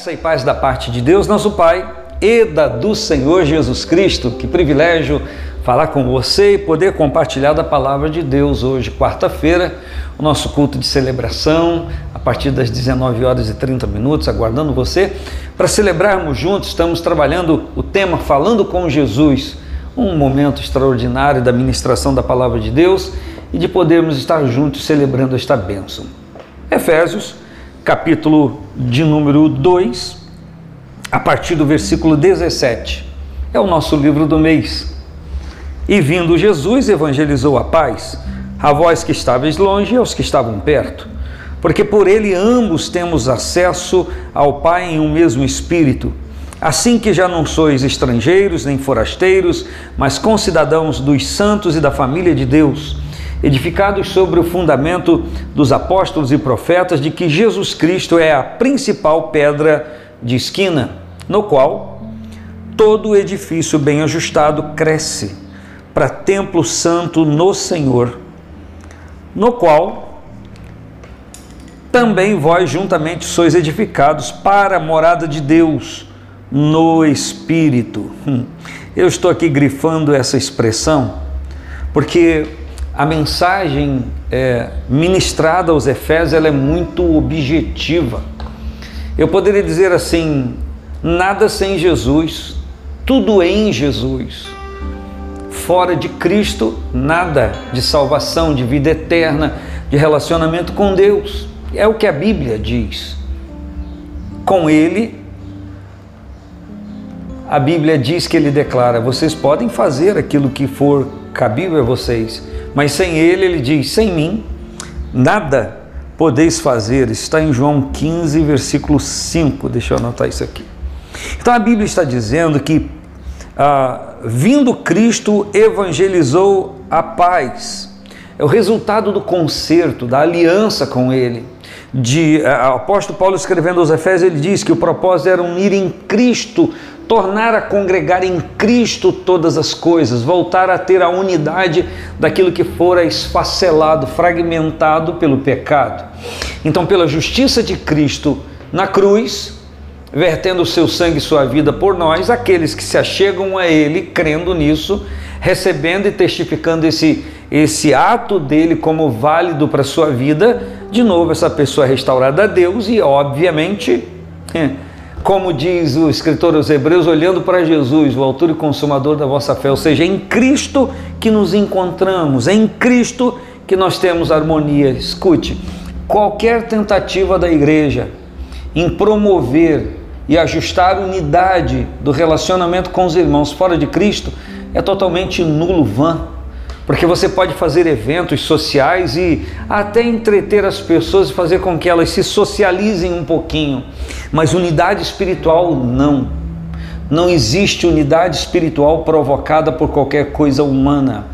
Graça e paz da parte de Deus, nosso Pai, e da do Senhor Jesus Cristo. Que privilégio falar com você e poder compartilhar da palavra de Deus hoje, quarta-feira, o nosso culto de celebração, a partir das 19 horas e 30 minutos, aguardando você para celebrarmos juntos. Estamos trabalhando o tema Falando com Jesus, um momento extraordinário da ministração da palavra de Deus e de podermos estar juntos celebrando esta bênção. Efésios capítulo de número 2, a partir do versículo 17. É o nosso livro do mês. E vindo Jesus, evangelizou a paz, a vós que estáveis longe e aos que estavam perto, porque por ele ambos temos acesso ao Pai em um mesmo Espírito. Assim que já não sois estrangeiros nem forasteiros, mas concidadãos dos santos e da família de Deus edificados sobre o fundamento dos apóstolos e profetas de que Jesus Cristo é a principal pedra de esquina, no qual todo edifício bem ajustado cresce para templo santo no Senhor, no qual também vós juntamente sois edificados para a morada de Deus no Espírito. Hum. Eu estou aqui grifando essa expressão porque a mensagem é, ministrada aos Efésios ela é muito objetiva. Eu poderia dizer assim: nada sem Jesus, tudo em Jesus. Fora de Cristo, nada de salvação, de vida eterna, de relacionamento com Deus. É o que a Bíblia diz. Com Ele, a Bíblia diz que Ele declara: vocês podem fazer aquilo que for cabível a vocês, mas sem ele, ele diz: sem mim, nada podeis fazer. Está em João 15, versículo 5. Deixa eu anotar isso aqui. Então a Bíblia está dizendo que, ah, vindo Cristo, evangelizou a paz. É o resultado do concerto, da aliança com Ele. De, ah, apóstolo Paulo escrevendo aos Efésios, ele diz que o propósito era unir em Cristo tornar a congregar em Cristo todas as coisas, voltar a ter a unidade daquilo que fora esfacelado, fragmentado pelo pecado. Então, pela justiça de Cristo na cruz, vertendo o seu sangue e sua vida por nós, aqueles que se achegam a Ele, crendo nisso, recebendo e testificando esse, esse ato dele como válido para a sua vida, de novo, essa pessoa é restaurada a Deus e, obviamente, como diz o escritor aos Hebreus, olhando para Jesus, o autor e consumador da vossa fé, ou seja, em Cristo que nos encontramos, é em Cristo que nós temos harmonia. Escute, qualquer tentativa da igreja em promover e ajustar a unidade do relacionamento com os irmãos fora de Cristo é totalmente nulo, vã porque você pode fazer eventos sociais e até entreter as pessoas e fazer com que elas se socializem um pouquinho, mas unidade espiritual não. Não existe unidade espiritual provocada por qualquer coisa humana.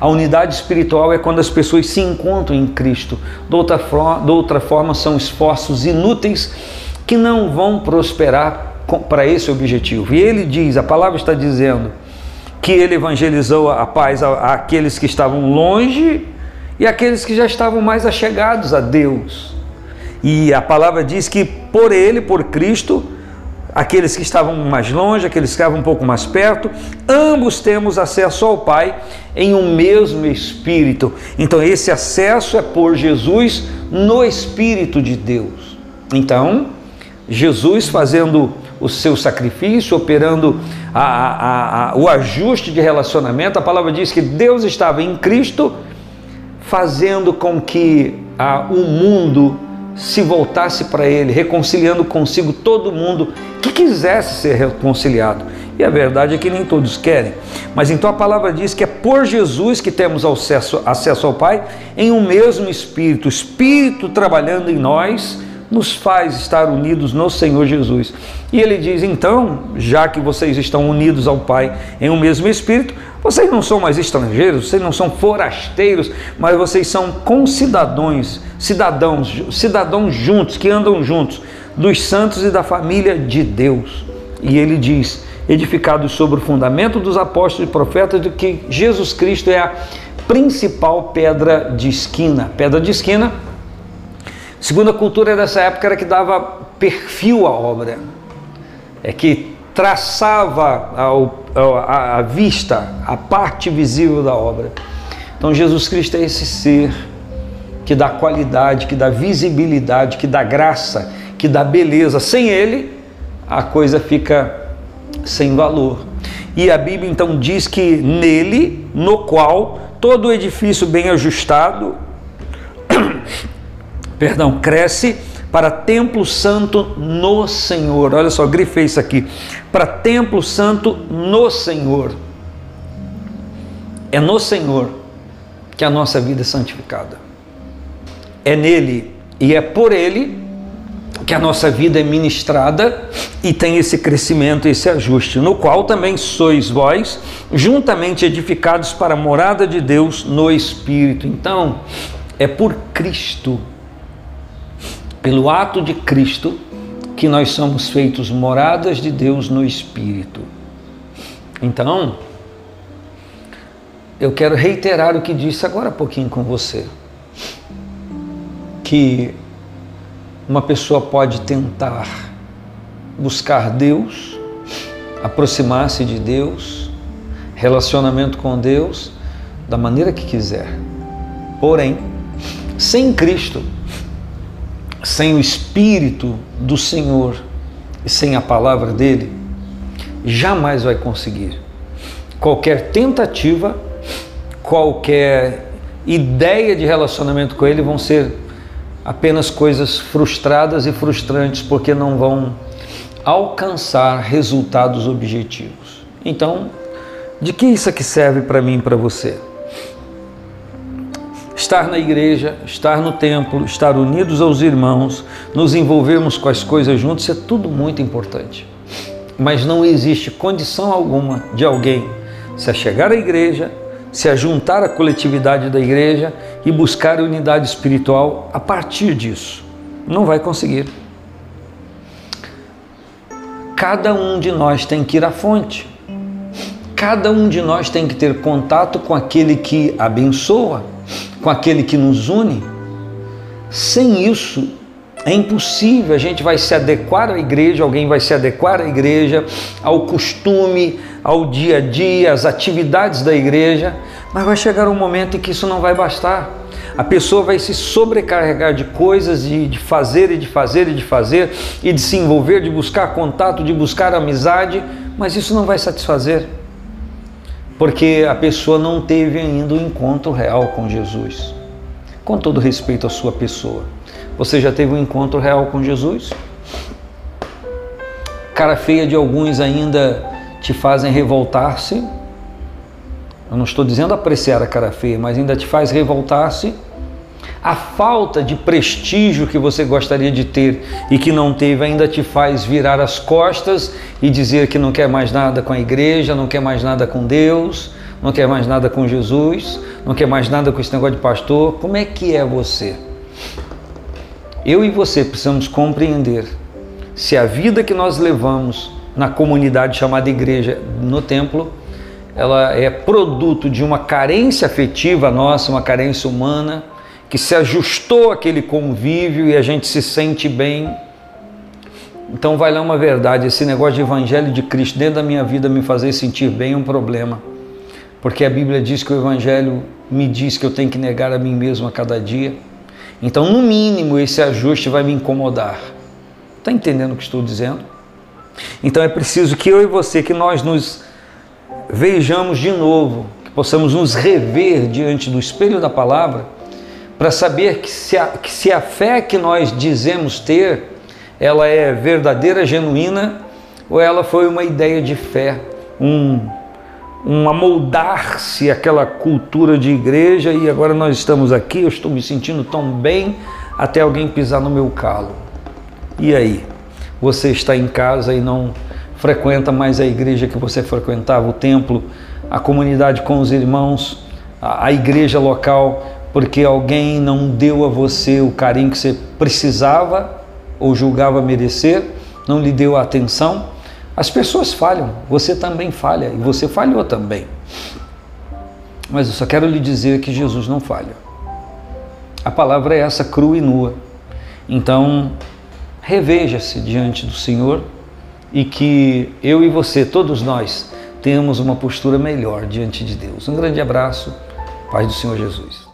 A unidade espiritual é quando as pessoas se encontram em Cristo. De outra, forma, de outra forma, são esforços inúteis que não vão prosperar para esse objetivo. E ele diz, a palavra está dizendo, que ele evangelizou a paz àqueles que estavam longe e aqueles que já estavam mais achegados a Deus. E a palavra diz que por ele, por Cristo, aqueles que estavam mais longe, aqueles que estavam um pouco mais perto, ambos temos acesso ao Pai em um mesmo Espírito. Então, esse acesso é por Jesus no Espírito de Deus. Então, Jesus fazendo o seu sacrifício, operando a, a, a, o ajuste de relacionamento. A palavra diz que Deus estava em Cristo, fazendo com que o mundo se voltasse para Ele, reconciliando consigo todo mundo que quisesse ser reconciliado. E a verdade é que nem todos querem. Mas então a palavra diz que é por Jesus que temos acesso, acesso ao Pai em um mesmo Espírito, Espírito trabalhando em nós nos faz estar unidos no Senhor Jesus. E ele diz: então, já que vocês estão unidos ao Pai em um mesmo Espírito, vocês não são mais estrangeiros, vocês não são forasteiros, mas vocês são concidadãos, cidadãos, cidadãos juntos, que andam juntos, dos santos e da família de Deus. E ele diz: edificados sobre o fundamento dos apóstolos e profetas, de que Jesus Cristo é a principal pedra de esquina. Pedra de esquina Segundo a cultura dessa época era que dava perfil à obra, é que traçava a, a vista, a parte visível da obra. Então Jesus Cristo é esse ser que dá qualidade, que dá visibilidade, que dá graça, que dá beleza. Sem ele, a coisa fica sem valor. E a Bíblia então diz que nele, no qual todo edifício bem ajustado, perdão, cresce para templo santo no Senhor. Olha só, grifei isso aqui. Para templo santo no Senhor. É no Senhor que a nossa vida é santificada. É nele e é por ele que a nossa vida é ministrada e tem esse crescimento, esse ajuste, no qual também sois vós, juntamente edificados para a morada de Deus no Espírito. Então, é por Cristo, pelo ato de Cristo, que nós somos feitos moradas de Deus no Espírito. Então, eu quero reiterar o que disse agora há pouquinho com você. Que uma pessoa pode tentar buscar Deus, aproximar-se de Deus, relacionamento com Deus, da maneira que quiser. Porém, sem Cristo, sem o Espírito do Senhor e sem a palavra dele, jamais vai conseguir. Qualquer tentativa, qualquer ideia de relacionamento com ele vão ser apenas coisas frustradas e frustrantes porque não vão alcançar resultados objetivos. Então, de que isso aqui serve para mim e para você? Estar na igreja, estar no templo, estar unidos aos irmãos, nos envolvermos com as coisas juntos, é tudo muito importante. Mas não existe condição alguma de alguém se chegar à igreja, se ajuntar à coletividade da igreja e buscar unidade espiritual a partir disso. Não vai conseguir. Cada um de nós tem que ir à fonte. Cada um de nós tem que ter contato com aquele que abençoa, com aquele que nos une. Sem isso, é impossível. A gente vai se adequar à igreja, alguém vai se adequar à igreja, ao costume, ao dia a dia, às atividades da igreja, mas vai chegar um momento em que isso não vai bastar. A pessoa vai se sobrecarregar de coisas, de, de fazer e de fazer e de fazer, e de se envolver, de buscar contato, de buscar amizade, mas isso não vai satisfazer porque a pessoa não teve ainda o um encontro real com Jesus. Com todo respeito à sua pessoa, você já teve um encontro real com Jesus? Cara feia de alguns ainda te fazem revoltar-se. Eu não estou dizendo apreciar a cara feia, mas ainda te faz revoltar-se a falta de prestígio que você gostaria de ter e que não teve ainda te faz virar as costas e dizer que não quer mais nada com a igreja, não quer mais nada com Deus, não quer mais nada com Jesus, não quer mais nada com esse negócio de pastor. Como é que é você? Eu e você precisamos compreender se a vida que nós levamos na comunidade chamada igreja, no templo, ela é produto de uma carência afetiva nossa, uma carência humana, que se ajustou àquele convívio e a gente se sente bem. Então vai lá uma verdade, esse negócio de evangelho de Cristo dentro da minha vida me fazer sentir bem é um problema. Porque a Bíblia diz que o evangelho me diz que eu tenho que negar a mim mesmo a cada dia. Então, no mínimo, esse ajuste vai me incomodar. Está entendendo o que estou dizendo? Então é preciso que eu e você, que nós nos vejamos de novo, que possamos nos rever diante do espelho da palavra para saber que se, a, que se a fé que nós dizemos ter, ela é verdadeira, genuína, ou ela foi uma ideia de fé, um, um amoldar-se àquela cultura de igreja e agora nós estamos aqui, eu estou me sentindo tão bem até alguém pisar no meu calo. E aí? Você está em casa e não frequenta mais a igreja que você frequentava, o templo, a comunidade com os irmãos, a, a igreja local, porque alguém não deu a você o carinho que você precisava ou julgava merecer, não lhe deu a atenção. As pessoas falham, você também falha e você falhou também. Mas eu só quero lhe dizer que Jesus não falha. A palavra é essa, crua e nua. Então, reveja-se diante do Senhor e que eu e você, todos nós, tenhamos uma postura melhor diante de Deus. Um grande abraço, Pai do Senhor Jesus.